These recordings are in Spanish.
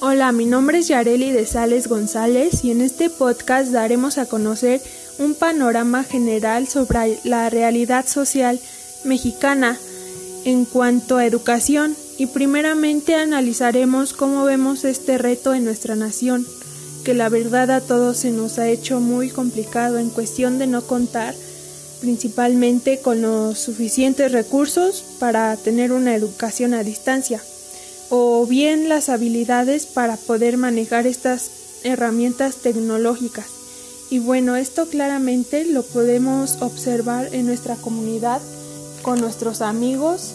Hola, mi nombre es Yareli de Sales González y en este podcast daremos a conocer un panorama general sobre la realidad social mexicana en cuanto a educación y primeramente analizaremos cómo vemos este reto en nuestra nación, que la verdad a todos se nos ha hecho muy complicado en cuestión de no contar principalmente con los suficientes recursos para tener una educación a distancia o bien las habilidades para poder manejar estas herramientas tecnológicas. Y bueno, esto claramente lo podemos observar en nuestra comunidad con nuestros amigos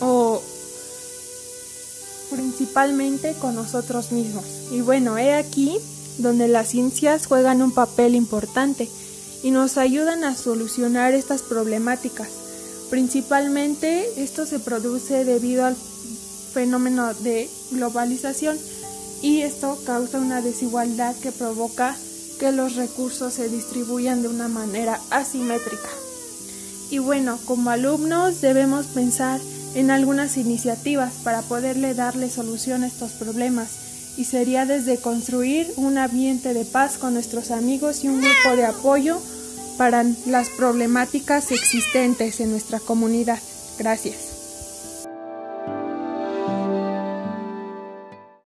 o principalmente con nosotros mismos. Y bueno, he aquí donde las ciencias juegan un papel importante y nos ayudan a solucionar estas problemáticas. Principalmente esto se produce debido al fenómeno de globalización y esto causa una desigualdad que provoca que los recursos se distribuyan de una manera asimétrica. Y bueno, como alumnos debemos pensar en algunas iniciativas para poderle darle solución a estos problemas y sería desde construir un ambiente de paz con nuestros amigos y un grupo de apoyo para las problemáticas existentes en nuestra comunidad. Gracias.